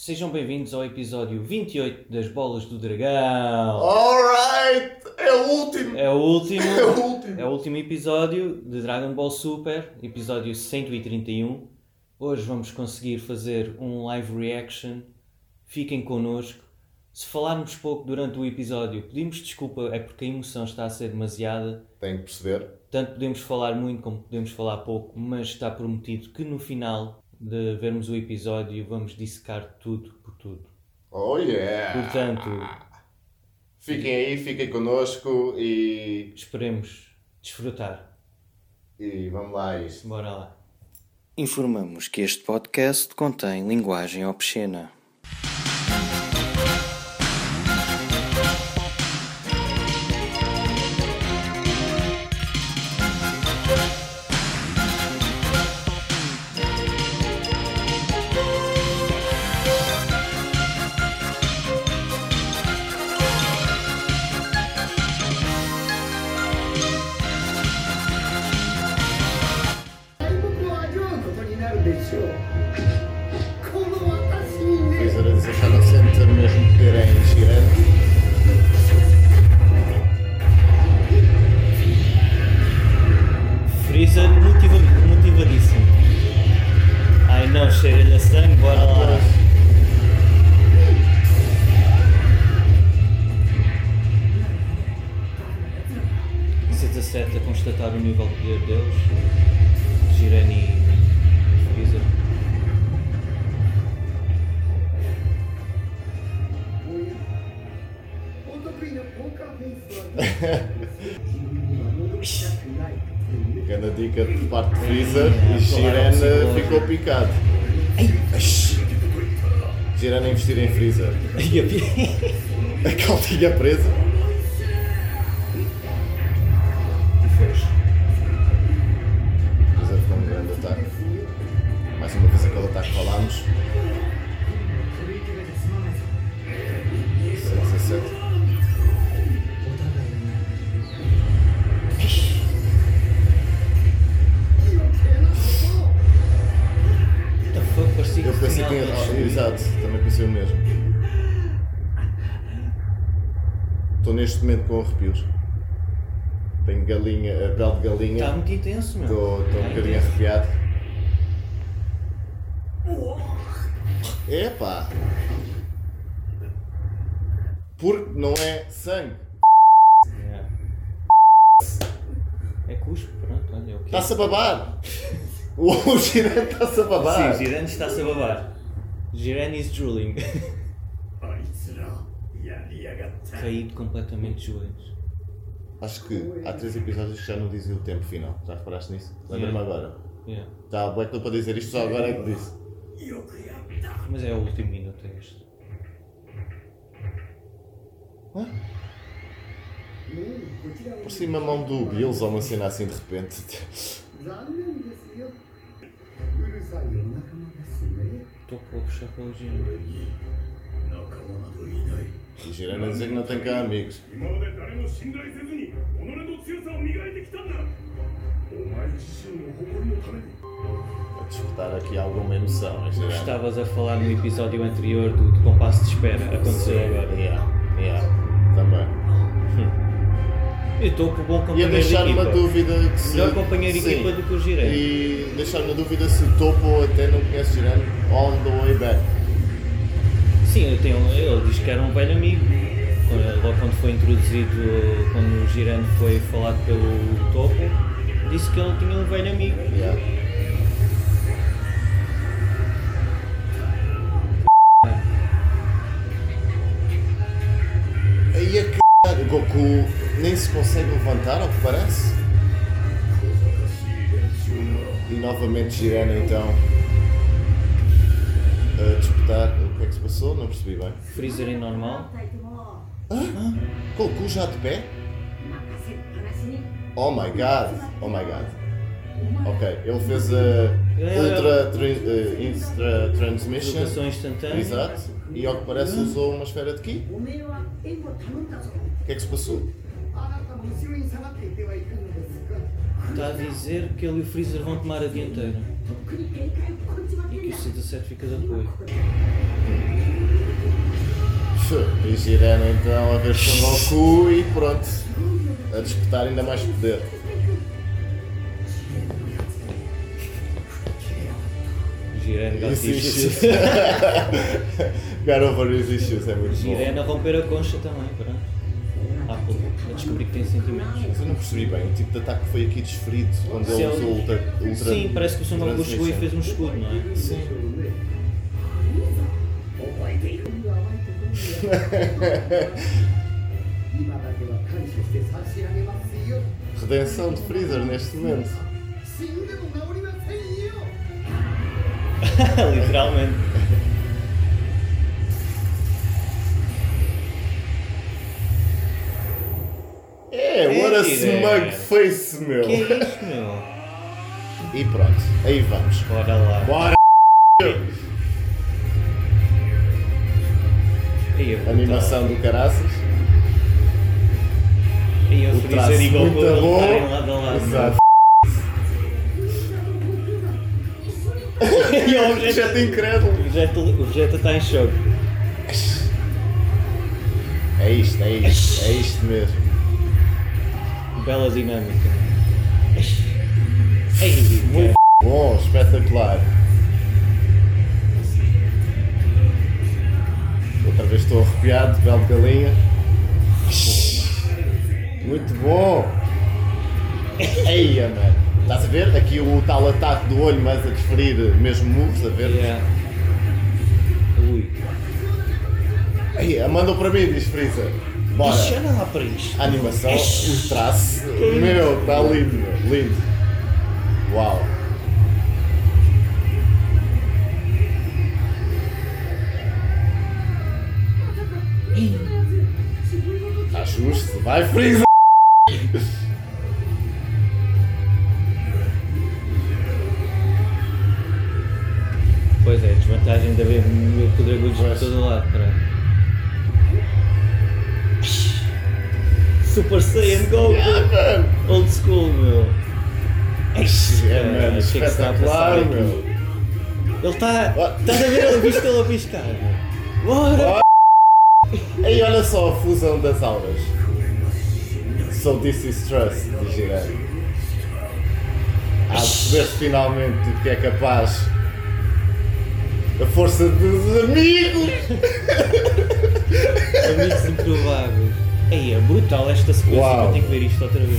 Sejam bem-vindos ao episódio 28 das Bolas do Dragão. Alright! É o último! É o último, É o último! é o último episódio de Dragon Ball Super, episódio 131. Hoje vamos conseguir fazer um live reaction. Fiquem connosco. Se falarmos pouco durante o episódio, pedimos desculpa, é porque a emoção está a ser demasiada. Tenho que perceber. Tanto podemos falar muito como podemos falar pouco, mas está prometido que no final de vermos o episódio vamos dissecar tudo por tudo. Oh yeah! Portanto, Fiquem aí, fiquem connosco e. esperemos desfrutar. E vamos lá a isto. Bora lá. Informamos que este podcast contém linguagem obscena. Por parte de Freezer e Jiren ficou picado. Jiren a investir em Freezer. A pi- A calcinha presa. pele de galinha. Está muito intenso, meu. Estou tá um bocadinho arrepiado. Epá! Porque não é sangue. É, é cuspo, pronto, olha é o que Está-se a babar! o girante está-se a babar! Sim, o girante está-se a babar. Girane is drooling. Caído completamente de joelhos. Acho que há três episódios que já não dizem o tempo final. Já reparaste nisso? Lembra-me agora. Yeah. Está yeah. bué para dizer isto só agora é que disse. Mas é o último minuto é este. Hã? Por cima a mão do Bills ou uma cena assim de repente. Estou pouco chacoalzinho. E girando dizer que não tem cá amigos. A despertar aqui alguma emoção. Em é, geral. Estavas a falar no episódio anterior do, do compasso de espera. Aconteceu agora. Yeah, yeah. Também. Eu estou com bom companheiro. E a deixar de uma dúvida que se. Melhor companheiro de equipa do que o Girano. E deixar uma dúvida se o topo até não conhece Girano all the way back. Sim, eu tenho, ele diz que era um velho amigo. Logo quando foi introduzido, quando o Jiren foi falado pelo Topo, disse que ele tinha um velho amigo. Yeah. Aí a c... Goku nem se consegue levantar, ao que parece. E novamente girando então a disputar que é que se passou? Não percebi bem. Freezer em normal. Hã? ah? Com o cu já de pé? Oh my god! Oh my god! Ok, ele fez a é Ultra tra uh, eh, instantânea. Exato. E ao que parece usou uma esfera de Ki. O que é que se passou? Está a dizer que ele e o Freezer vão tomar a dianteira e que sinta certifica de apoio. E irão então a ver se volta e pronto, a disputar ainda mais poder. Girando got issues. Got over his issues, é muito Girena romper a concha também, pronto. Ah, Apple, a descobri que tem sentimentos. Mas eu não percebi bem, o tipo de ataque foi aqui desferido, quando ele usou o Ultra ultra Sim, parece que o São Paulo chegou e fez um escudo, não é? Sim. Redenção de Freezer neste momento. Literalmente. É, what a smug face, meu. Que é isso, meu? E pronto, aí vamos. Bora lá. Bora! Animação do caraças. Aí eu O traço e Goku muito bom. lado a lado. Exato. E o objeto, Objeto incrédulo. o objeto, o objeto está em choque. É isto, é isto, é isto mesmo. Bela dinâmica. Ei, Muito bom, espetacular. Outra vez estou arrepiado, belo galinha. Muito bom! Eia, mano! Estás a ver? Aqui o tal ataque do olho, mas a desferir mesmo moves, a ver? Yeah. Ui. Eia, mandou para mim, diz Freezer. Bora! Lá para isto. A animação, o traço, meu, está lindo, lindo. Uau! Está justo, vai Freezer! Pois é, desvantagem de haver mil podragulhos por todo lado, caralho. Super Saiyan Goku! Ah, mano! Old school, meu. É, Cara, mano, é espetacular, meu! Ele está. Estás a ver ele visto ele a piscar? Bora! Ei, olha só a fusão das auras. So this is trust, diz Jiren. Há de perceber finalmente do que é capaz. A força dos amigos! Amigos improváveis. Ei, é brutal esta sequência, Uau. eu tenho que ver isto outra vez.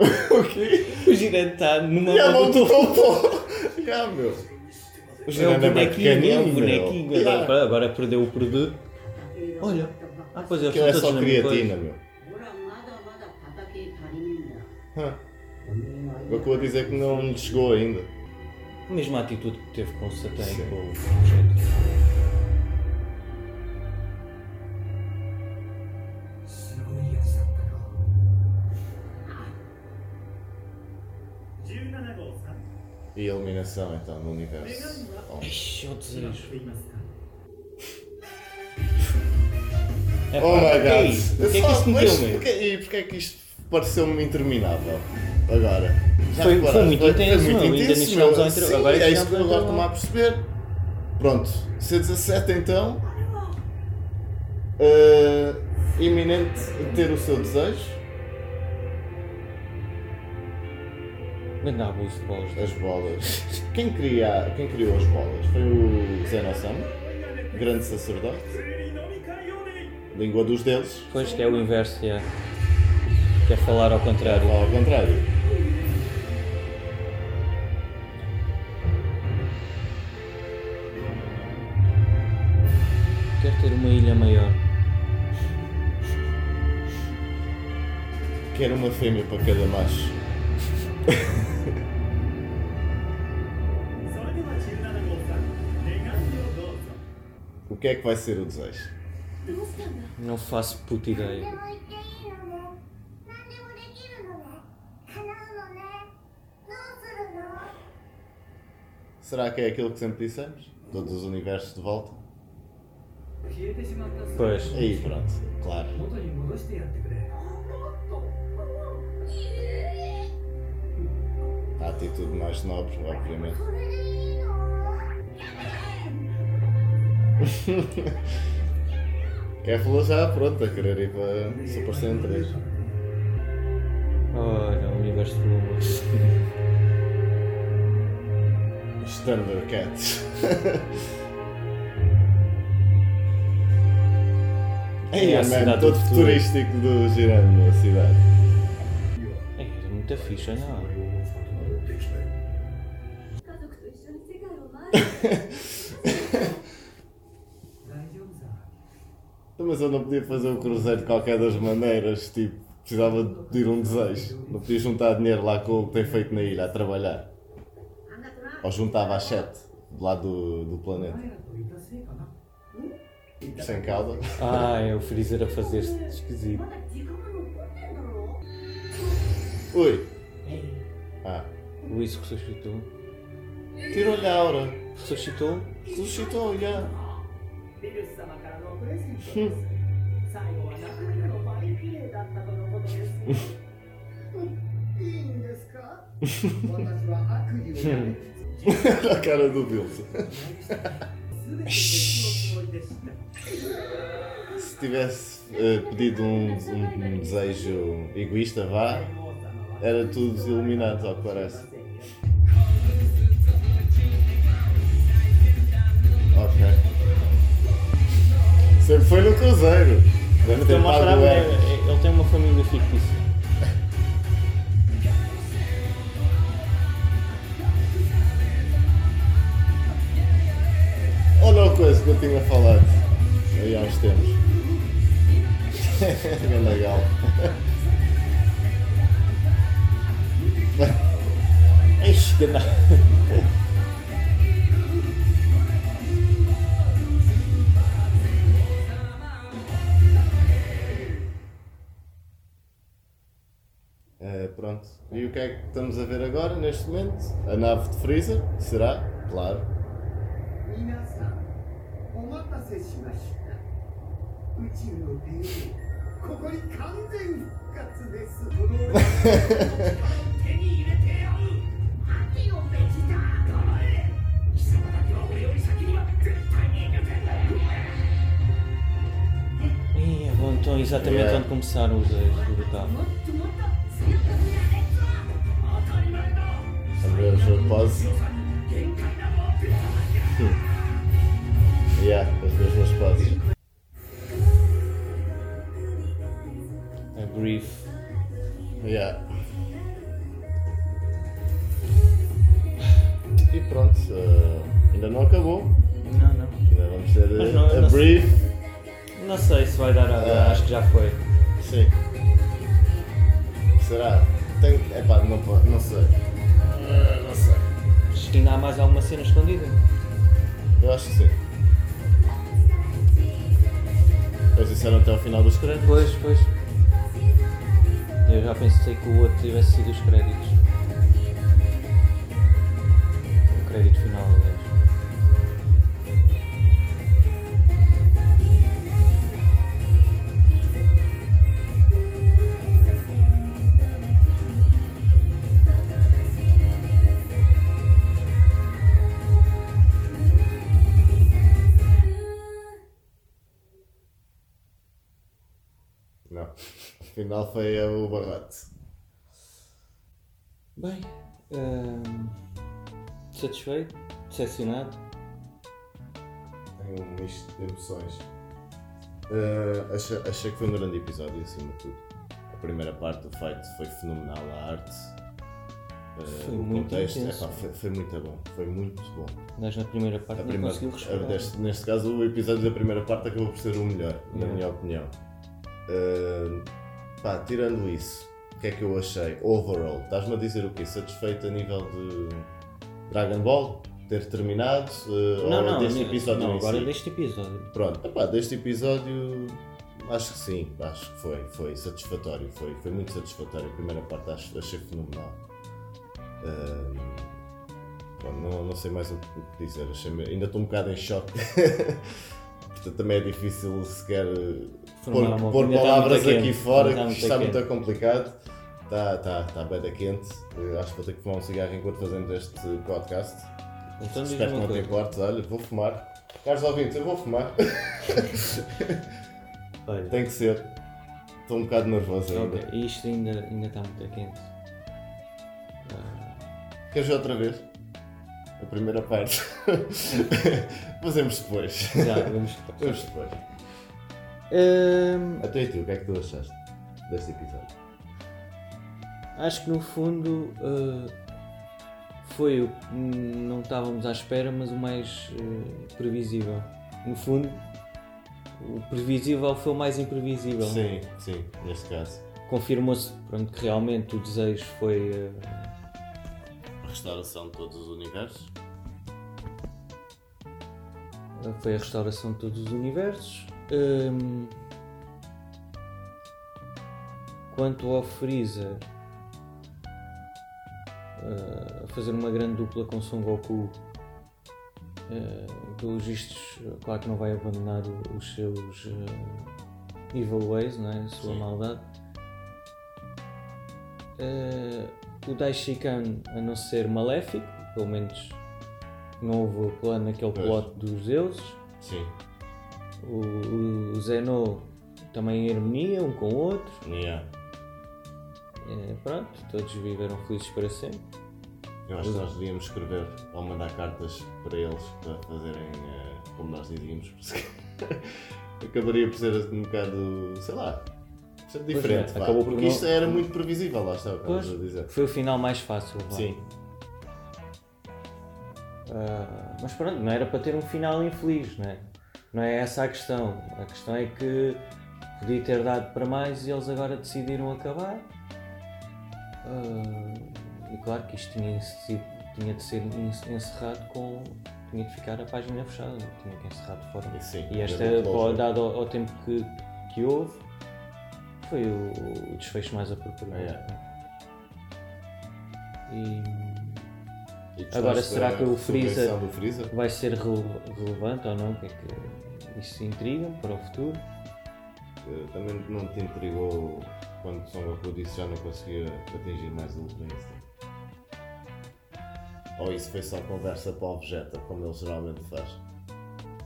ok. O Girando está numa mão do topo. Já, ah, meu. O Girando é um bonequinho, né? é um bonequinho. Yeah. Agora, agora perdeu o produto. Olha. Ah, pois é, é só creatina, meu. Huh. Eu vou dizer dizer que não chegou ainda. A mesma atitude que teve com o Satã e com o projeto. E a iluminação então no universo. Oh eu Deus! É, oh my god! Porquê é que isto me deu. E porquê é que isto pareceu-me interminável? Agora. Já foi, foi muito intenso, foi muito intenso ao. Sim, agora é, é isso que eu agora estou-me a perceber. Pronto, C17 então. Uh, iminente ter o seu desejo. Grande abuso de bolas. É? As bolas. Quem, cria, quem criou as bolas? Foi o Zenossam, grande sacerdote. Língua dos deuses. Pois que é o inverso, é. Quer falar ao contrário. Falar ao contrário. Quer ter uma ilha maior. Quer uma fêmea para cada macho. que é que vai ser o desejo? Não faço puta ideia. Será que é aquilo que sempre dissemos? Todos os universos de volta? Pois. Aí pronto, claro. A atitude mais nobre, obviamente. Kevlar já pronto a querer ir para Super Saiyan 3. Olha, o universo de Lumas. Os Thundercats. Ei, é, é man, todo futurístico do girando na cidade. É, era muito fixe, não? mas eu não podia fazer o um cruzeiro de qualquer das maneiras, tipo, precisava de pedir um desejo. Não podia juntar dinheiro lá com o que tem feito na ilha, a trabalhar. Ou juntava às sete, do lado do, do planeta. Sem cauda. Ah, é o freezer a fazer-se esquisito. oi Ah. Luís ressuscitou. Tirou-lhe a aura. Ressuscitou? Ressuscitou, já. Yeah. ビルス様からのプレゼントです最後はなかなかのバリ綺麗だったとのことですいいんですか私は悪意をやめ a cara do Bills. すべて別のつもりでした Se tivesse eh, pedido um, um- um desejo egoísta, vá, 王様は era tudo iluminado, ao que parece. Sempre foi no cruzeiro. Deve ter é, é, ele tem uma família fictícia. Olha a coisa que eu tinha falado aí há uns tempos. Bem legal. Ixi, que E o que é que estamos a ver agora, neste momento? A nave de Freezer? Será? Claro. Bom, então exatamente yeah. onde começaram os dois do carro viajou quase. yeah, as mesmas frases. A grief. Yeah. E pronto, uh, ainda não acabou. Não, não. Ainda vamos ter eh, não, a não brief. Sei, não sei se vai dar uh, acho que já foi. Sim. Será? Tem, epá, não, não sei que ainda há mais alguma cena escondida. Eu acho que sim. Eles disseram até ao final dos créditos. Pois, pois. Eu já pensei que o outro tivesse sido os créditos. O crédito final, Não. Afinal foi o barrote. Bem, hum, satisfeito, decepcionado. Tem um misto de emoções. Eh, achei, achei que foi um grande episódio, acima de tudo. A primeira parte do fight foi fenomenal, a arte. eh, Foi o muito contexto intenso. epá, foi, foi muito bom. Foi muito bom. Mas na primeira parte A não primeira- respirar. deste- neste caso, o episódio da primeira parte acabou por ser o melhor, na Yeah. minha opinião. Pá, tirando isso, o que é que eu achei? Overall, estás-me a dizer o quê? Satisfeito a nível de Dragon Ball? ter terminado? eh, Não, ou não, deste não, episódio não agora si? deste episódio. Pronto, epá, deste episódio acho que sim, acho que foi, foi satisfatório, foi, foi muito satisfatório. A primeira parte acho, achei fenomenal. Pronto, não, não sei mais o, que dizer, ainda estou um bocado em choque. Portanto, também é difícil sequer pôr, pôr. Está palavras aqui quente, fora, está que está quente. muito complicado. Está, está, está bem da quente. Eh, Acho que vou ter que fumar um cigarro enquanto fazemos este podcast. Então Espero que não te importes, olha, vou fumar. Caros ouvintes, eu vou fumar. Olha, Tem que ser. Estou um bocado nervoso ainda. ok, isto ainda, ainda está muito quente. Queres ver outra vez? A primeira parte. Fazemos depois. Já, vamos. Vamos depois. Até e tu, o que é que tu achaste deste episódio? acho que no fundo uh, foi o que não estávamos à espera, mas o mais uh, previsível. No fundo, o previsível foi o mais imprevisível. Sim, sim, neste caso. Confirmou-se que realmente o desejo foi. uh, A restauração de todos os universos. foi a restauração de todos os universos. Hum, quanto ao Freeza, uh, fazer uma grande dupla com Son Goku, uh, pelos vistos, claro que não vai abandonar os seus uh, evil ways, não é? a sua Sim. maldade. Uh, o Daishikan a não ser maléfico, pelo menos não houve plano naquele Pois. plot dos deuses. Sim. O, o Zeno também em harmonia um com o outro. Yeah. É, pronto, todos viveram felizes para sempre. Eu acho que nós devíamos escrever ou mandar cartas para eles para fazerem eh, como nós dizíamos. porque Acabaria por ser um bocado, sei lá, ser diferente. é, vá, acabou por porque não- isto era muito previsível, lá está Pois, dizer. foi o final mais fácil. vá. Sim, Ah, mas pronto, não era para ter um final infeliz, não é? Não é essa a questão. A questão é que podia ter dado para mais e eles agora decidiram acabar. Ah, e claro que isto tinha, tinha de ser en- encerrado com. tinha de ficar a página fechada, tinha que encerrar de forma. E sim, E esta, dado ao, ao tempo que, que houve, foi o, o desfecho mais apropriado. É. E Agora, será que o do Freeza? vai ser rele- relevante ou não? O que é que isso intriga para o futuro? Eh, Também não te intrigou quando Son Goku disse já não conseguia atingir mais o Ultra Instinct? Ou isso foi só conversa para o Vegeta, como ele geralmente faz?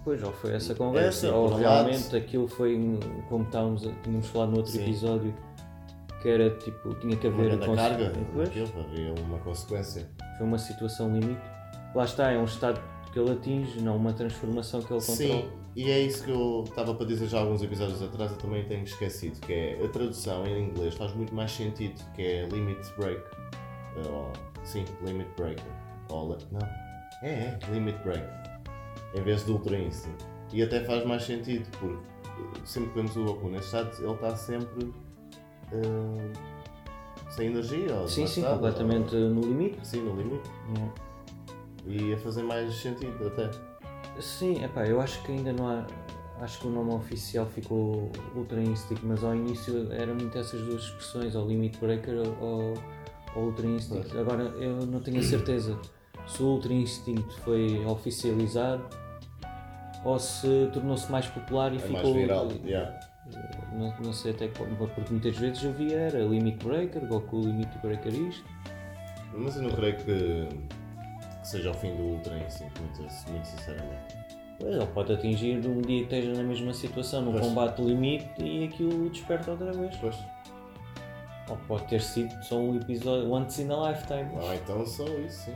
Pois, ou foi essa conversa, É ou realmente lado- aquilo foi, como estávamos, a- tínhamos falado no outro Sim. episódio, que era tipo, tinha que Uma haver conse- carga, havia uma consequência. foi uma situação limite. Lá está, é um estado que ele atinge, não uma transformação que ele controla. Sim, e é isso que eu estava para dizer já alguns episódios atrás, eu também tenho esquecido, que é a tradução em inglês faz muito mais sentido, que é Limit Break. Ou, sim, Limit Breaker. Ou, não, é, é, Limit Break. Em vez de Ultra Instinct. E até faz mais sentido, porque sempre que vemos o Goku nesse estado, ele está sempre eh, sem energia. Ou Sim, sim, completamente no limite. ou- sim, no limite. É. E ia fazer mais sentido até. Sim, epá, eu acho que ainda não há. Acho que o nome oficial ficou Ultra Instinct, mas ao início eram muito essas duas expressões, ou Limit Breaker ou, ou Ultra Instinct. Agora eu não tenho a certeza se o Ultra Instinct foi oficializado ou se tornou-se mais popular e É ficou. mais viral. Yeah. Não, não sei até qual, porque muitas vezes eu via era Limit Breaker, Goku Limit Breaker isto. Mas eu não creio que, que seja o fim do Ultra Instinct, muito, muito sinceramente. Pois, Ele pode atingir um dia que esteja na mesma situação, num Pois. combate limite e aquilo desperta outra vez. Pois. Ou pode ter sido só um episódio once in a lifetime. Ah, então só isso, sim.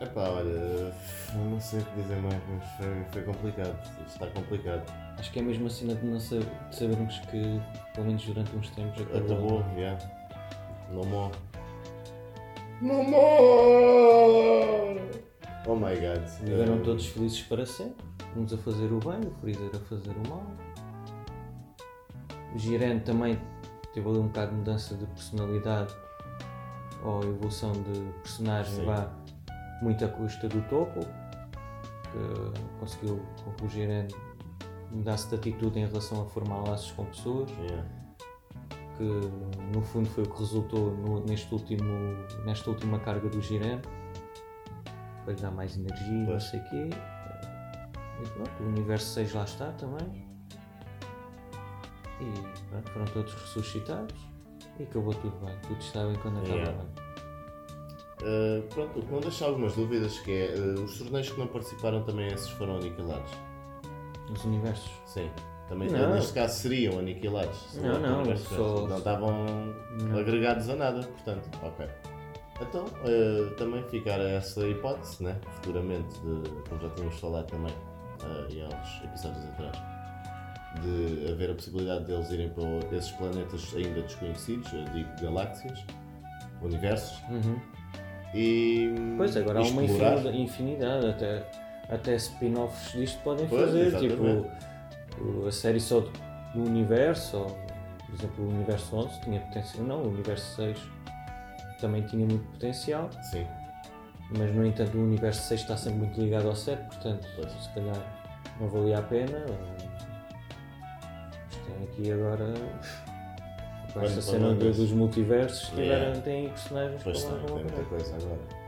Epá, olha, não sei o que dizer mais, mas foi, foi complicado. Está complicado. Acho que é mesmo a cena de, não sab- de sabermos que, pelo menos durante uns tempos, acabou. Acabou, yeah. No more. No more! Oh my god. Viveram Eh, todos felizes para sempre. Uns a fazer o bem, o Freezer a fazer o mal. O Jiren também teve ali um bocado de mudança de personalidade ou evolução de personagem, Sim. vá. muito à custa do Topo, que conseguiu com mudasse de atitude em relação a formar laços com pessoas, Yeah. que no fundo foi o que resultou no- neste último, nesta última carga do Jiren, para lhe dar mais energia, não Pois. sei o quê. E pronto, o universo 6 lá está também. E pronto, foram todos ressuscitados e acabou tudo bem. Tudo está bem quando acaba Yeah. bem. Uh, pronto, o que não deixa algumas dúvidas que é uh, os torneios que não participaram também esses foram aniquilados. Os universos. Sim. Também Não. neste caso seriam aniquilados. Se Não, não, só- não estavam Não. agregados a nada, portanto, ok. Então, uh, também fica essa hipótese, né? futuramente, de, como já tínhamos falado também uh, e há uns episódios atrás, de haver a possibilidade deles irem para esses planetas ainda desconhecidos, eu digo galáxias, universos, Uhum. e Pois agora há uma explorar. infinidade, até, até spin-offs disto podem Pois, fazer, exatamente. tipo a série só do universo, ou, por exemplo o universo 11 tinha potencial, não, o universo 6 também tinha muito potencial, Sim, mas no entanto o universo 6 está sempre muito ligado ao 7, portanto Pois. se calhar não valia a pena. Mas tem aqui agora com esta cena dos multiversos, Yeah. tiveram, têm personagens pois para lá tem, tem muita coisa agora.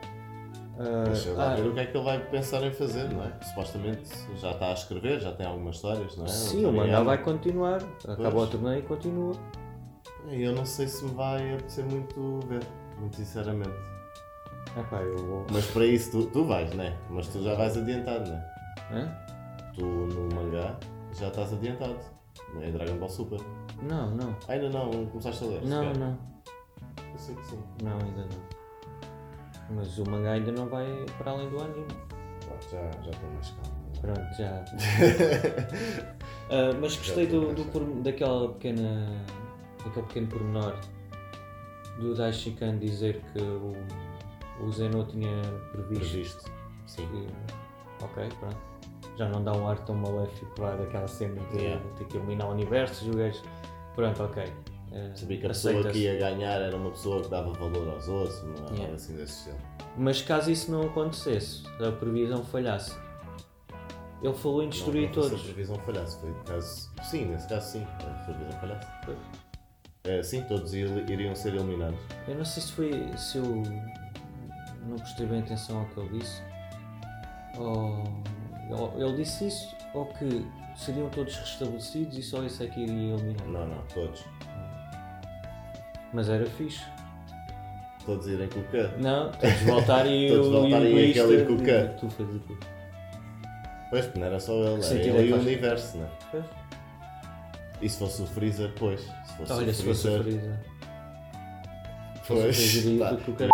Ah, Deixa lá ah, ver o que é que ele vai pensar em fazer, não é? Supostamente já está a escrever, já tem algumas histórias, não é? Sim, o mangá vai continuar. Acaba Pois. o torneio e continua. Eu não sei se me vai apetecer muito ver, muito sinceramente. Epá, eu vou. Mas para isso tu, tu vais, né? Mas tu já vais adiantado, né? Hã? Tu no mangá já estás adiantado. É Dragon Ball Super. Não, não. Ainda não começaste a ler? Não, não. Eu sei que sim. Não, ainda não. Mas o mangá ainda não vai para além do anime. Pronto, já já estou mais calmo. Pronto, já. Ah, mas gostei do, do por- daquela pequena. daquele pequeno pormenor do Daishikan dizer que o, o Zeno tinha previsto. Previsto. Sim. ok, pronto. Já não dá um ar tão maléfico lá daquela cena de Yeah. ter que eliminar o universo, gajos. Pronto, ok. Eh, Sabia que a pessoa que ia ganhar era uma pessoa que dava valor aos outros, não é Yeah. assim desse estilo. Mas caso isso não acontecesse, a previsão falhasse, ele falou em destruir não, não foi se todos. a previsão falhasse, foi caso. Sim, nesse caso sim, a previsão falhasse. É, sim, todos ir- iriam ser eliminados. Eu não sei se foi. se eu não prestei bem atenção ao que ele disse. Ou, ele disse isso, ou que seriam todos restabelecidos e só esse é que iria eliminar. Não, não, todos. Mas era fixe. Todos irem com o K. Não, todos voltarem e Todos o voltarem e aquele com o quê? Tu fazes o quê? Pois, porque não era só ele, era ele é e o universo, né? Pois. E se fosse o Freezer, pois. Se fosse Olha, o se fosse o Freezer, Freezer. Se fosse o pois. Freezer.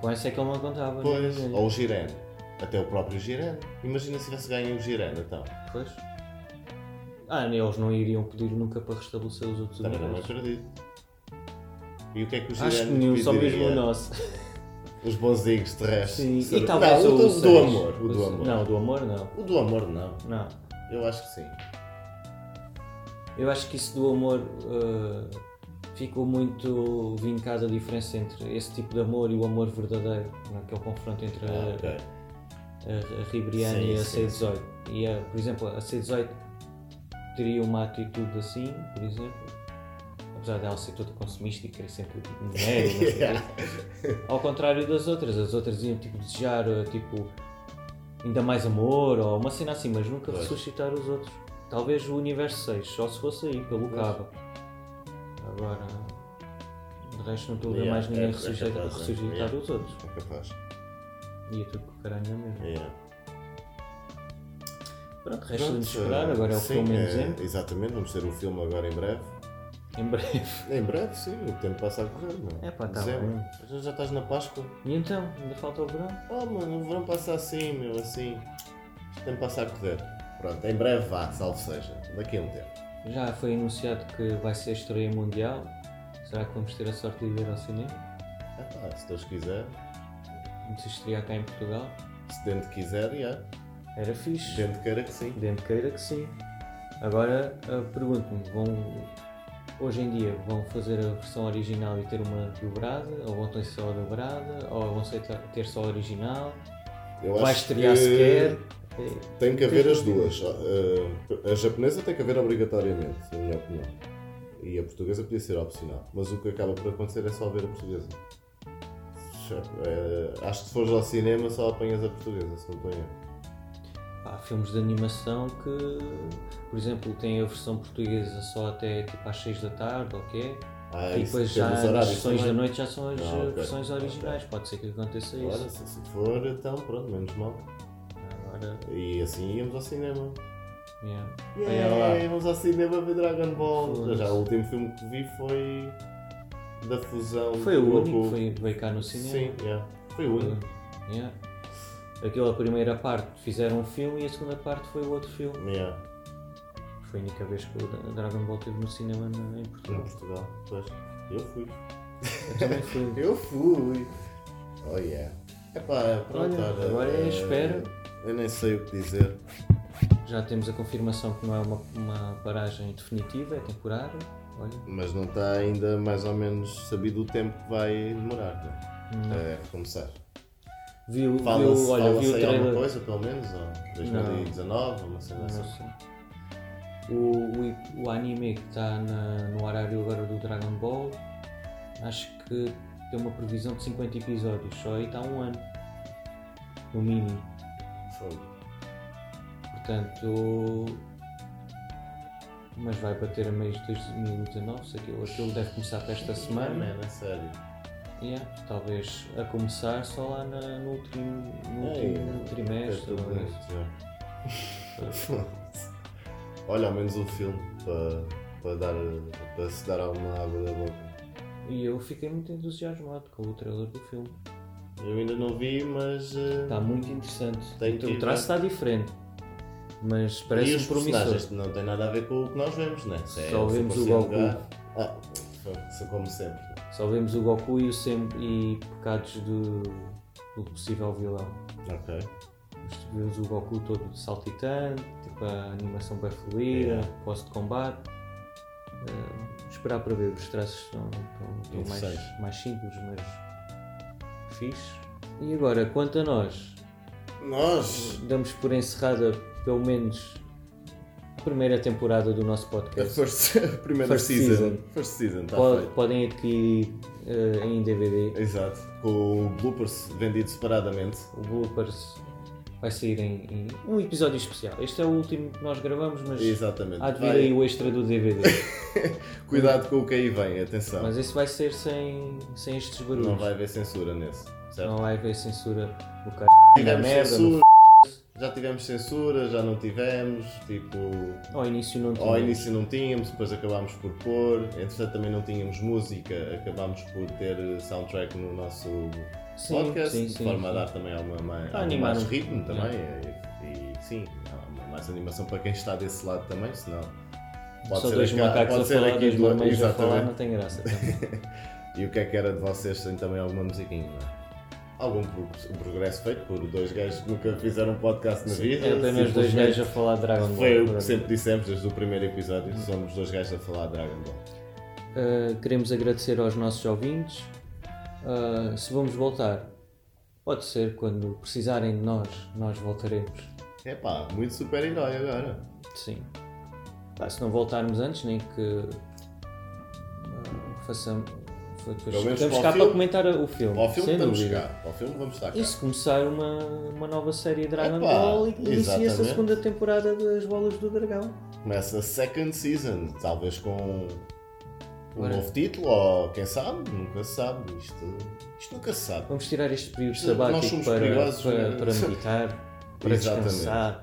Com essa é que ele não contava. Pois, ou o Jiren. Até o próprio Jiren. Imagina se tivesse ganho o Jiren, então. Pois. Ah, eles não iriam pedir nunca para restabelecer os outros Também não universos. acredito. E o que é que o Jiren Acho que nenhum, só mesmo o nosso. Os bonzinhos terrestres. Sim, e talvez não, o, o do, do amor. O do amor. Não, do amor não. O do amor não. Não. Eu acho que sim. Eu acho que isso do amor uh, ficou muito vincada a diferença entre esse tipo de amor e o amor verdadeiro, naquele confronto entre a, Ah, ok. a, a Ribriana Sim, e a sim, C18. E a, por exemplo, a C18 teria uma atitude assim, por exemplo, apesar dela ser toda consumista e querer sempre dinheiro, e não sei o quê. ao contrário das outras, as outras iam tipo desejar uh, tipo ainda mais amor ou uma cena assim, mas nunca Pois. ressuscitar os outros. Talvez o universo 6, só se fosse aí, pelo Pois. cabo. Agora, de resto não estou a ver Yeah, mais ninguém é- é ressuscitar, capaz, é. ressuscitar Yeah. os outros. É capaz. Ia tudo com o caralho na mesma. Yeah. Pronto, resta-nos esperar, agora é o sim, filme em é, dezembro. Exatamente, vamos ter o filme agora em breve. Em breve. Em breve, sim, o tempo passa a correr, não É pá, tá Dezembro. bem. Já, já estás na Páscoa? E então, ainda falta o verão? Oh mano, o verão passa assim, meu, assim. O tempo passa a correr. Pronto, em breve vá, salve seja. Daqui a um tempo. Já foi anunciado que vai ser estreia mundial. Será que vamos ter a sorte de ir ao cinema? Ah, pá, se Deus quiser, Vamos estrear cá em Portugal? se dentro quiser, já. Era fixe. Dentro queira que sim. Dentro queira que sim. Agora, ah, pergunto-me, vão, hoje em dia vão fazer a versão original e ter uma dobrada, ou vão ter só a dobrada, ou vão ter só a original, Eu vai estrear que sequer. Tem que haver as duas. Uh, A japonesa tem que haver obrigatoriamente, na minha opinião. E a portuguesa podia ser opcional. Mas o que acaba por acontecer é só ver a portuguesa. Eh, Acho que se fores ao cinema só apanhas a portuguesa, se não estou filmes de animação que, por exemplo, têm a versão portuguesa só até tipo às 6 da tarde, ou? Ah, e depois depende já horários sessões da noite já são as Ah, eh, ok. versões originais. Pode ser que aconteça isso. se assim for, então pronto, menos mal. Agora, E assim íamos ao cinema. yeah. Yeah, lá. íamos ao cinema ver Dragon Ball. Já o último filme que vi foi da fusão Foi o único que foi, veio cá no cinema. Sim, yeah. foi o único. Yeah. Aquela primeira parte fizeram um filme e a segunda parte foi o outro filme. Yeah. Foi a única vez que o Dra- Dragon Ball esteve no cinema na- em Em Portugal. Portugal, pois. Eu fui. Eu também fui. Eu fui. Oh yeah. Epá, pronto, Olha, olha, agora é eh, espera. Eu nem sei o que dizer. Já temos a confirmação que não é uma, uma paragem definitiva, é temporária. Olha, Mas não está ainda mais ou menos sabido o tempo que vai demorar, né? Não. É recomeçar. Viu, Fala-se viu, olha, fala viu o aí alguma trailer. coisa, pelo menos? Ou 2019, ou uma cena Não assim. O, o, o anime que está na- no horário agora do Dragon Ball, acho que tem uma previsão de 50 episódios, só aí está um ano. No mínimo. Fogo. Portanto. Mas vai bater a meios de 2019, se aquilo, aquilo deve começar para esta semana. Man, é sério. Yeah, talvez a começar só lá na- no último, no último trimestre. é. Olha, ao menos o filme para, para, dar, para se dar alguma água da boca. E eu fiquei muito entusiasmado com o trailer do filme. Eu ainda não vi, mas. eh, Está muito interessante. Tem o que o ir traço está diferente, mas e parece promissor. não tem nada a ver com o que nós vemos, né? Só o vemos o Goku. Ah, foi- como sempre. Só vemos o Goku e, o Sem e pecados do, do possível vilão. Ok. Vemos o Goku todo saltitante, tipo a animação bem fluida, Yeah. posse de combate. Ah, esperar para ver, os traços estão, estão- estão mais, mais simples, mas fixe. E agora, quanto a nós, Nós. damos por encerrada pelo menos primeira temporada do nosso A podcast. first, a primeira First season. season. First season, está Pod- podem adquirir eh, em DVD. Exato. Com o bloopers vendido separadamente. O Bloopers vai sair em, em um episódio especial. Este é o último que nós gravamos, mas Exatamente. há de vir Vai- aí o extra do DVD. Cuidado com o que aí vem, atenção. mas esse vai ser sem, sem estes barulhos. Não vai haver censura nesse. Certo? Não vai haver censura no cara tivemos merda. censura. Já tivemos censura, já não tivemos. Tipo. Ao início não tinha. Ao início não tínhamos, depois acabámos por pôr. Entretanto também não tínhamos música, acabámos por ter soundtrack no nosso Sim, podcast, sim, de sim, forma a dar também alguma mais, mais ritmo também. E, e sim, mais animação para quem está desse lado também, senão. Pode Só ser dois aqui- macacos a pode ser falar, aqui dois do- a falar, não tem graça. também. E o que é que era de vocês sem também alguma musiquinha, não é? Algum pro- progresso feito por dois gajos que nunca fizeram podcast na vida. é apenas dois simplesmente gajos a falar de Dragon Ball. Foi o que sempre dissemos desde o primeiro episódio, somos dois gajos a falar de Dragon Ball. Uh, queremos agradecer aos nossos ouvintes. Uh, se vamos voltar, pode ser quando precisarem de nós, nós voltaremos. É pá, muito super-herói agora. Sim. Pá, se não voltarmos antes, nem que uh, façamos. Pelo menos estamos para cá filme- para comentar o filme. Ao filme estamos dúvida. cá. Ao filme vamos estar cá. E se começar uma, uma nova série Dragon Epá, Ball e inicia-se a segunda temporada das Bolas do Dragão. Começa a second season, talvez com um novo título, ou quem sabe, nunca se sabe. Isto, isto nunca se sabe. Vamos tirar este período sabático para, para, né? para meditar, para Exatamente. descansar.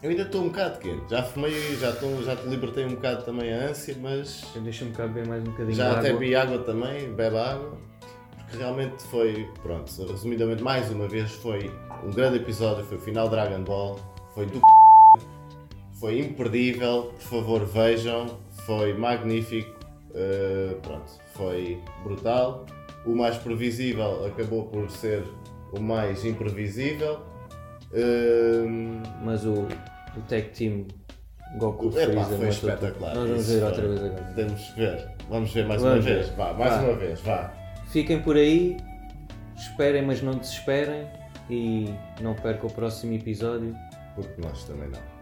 Eu ainda estou um bocado quente. Já fumei, já, já te libertei um bocado também a ânsia, mas Deixa-me cá beber mais um bocadinho já até água. vi água também, bebe água. Porque realmente foi, pronto, resumidamente, mais uma vez, foi um grande episódio. Foi o final Dragon Ball. Foi do Foi imperdível. Por favor, vejam. Foi magnífico. Uh, pronto, foi brutal. O mais previsível acabou por ser o mais imprevisível. Um, Mas o, o tag team Goku Epá, Freeza. foi espetacular. Nós vamos ver outra vez agora. Que ver. Vamos ver mais Vamos uma vez. ver. Vá, mais Vá. uma vez, vá. Fiquem por aí, esperem, mas não desesperem e não percam o próximo episódio. Porque nós também não.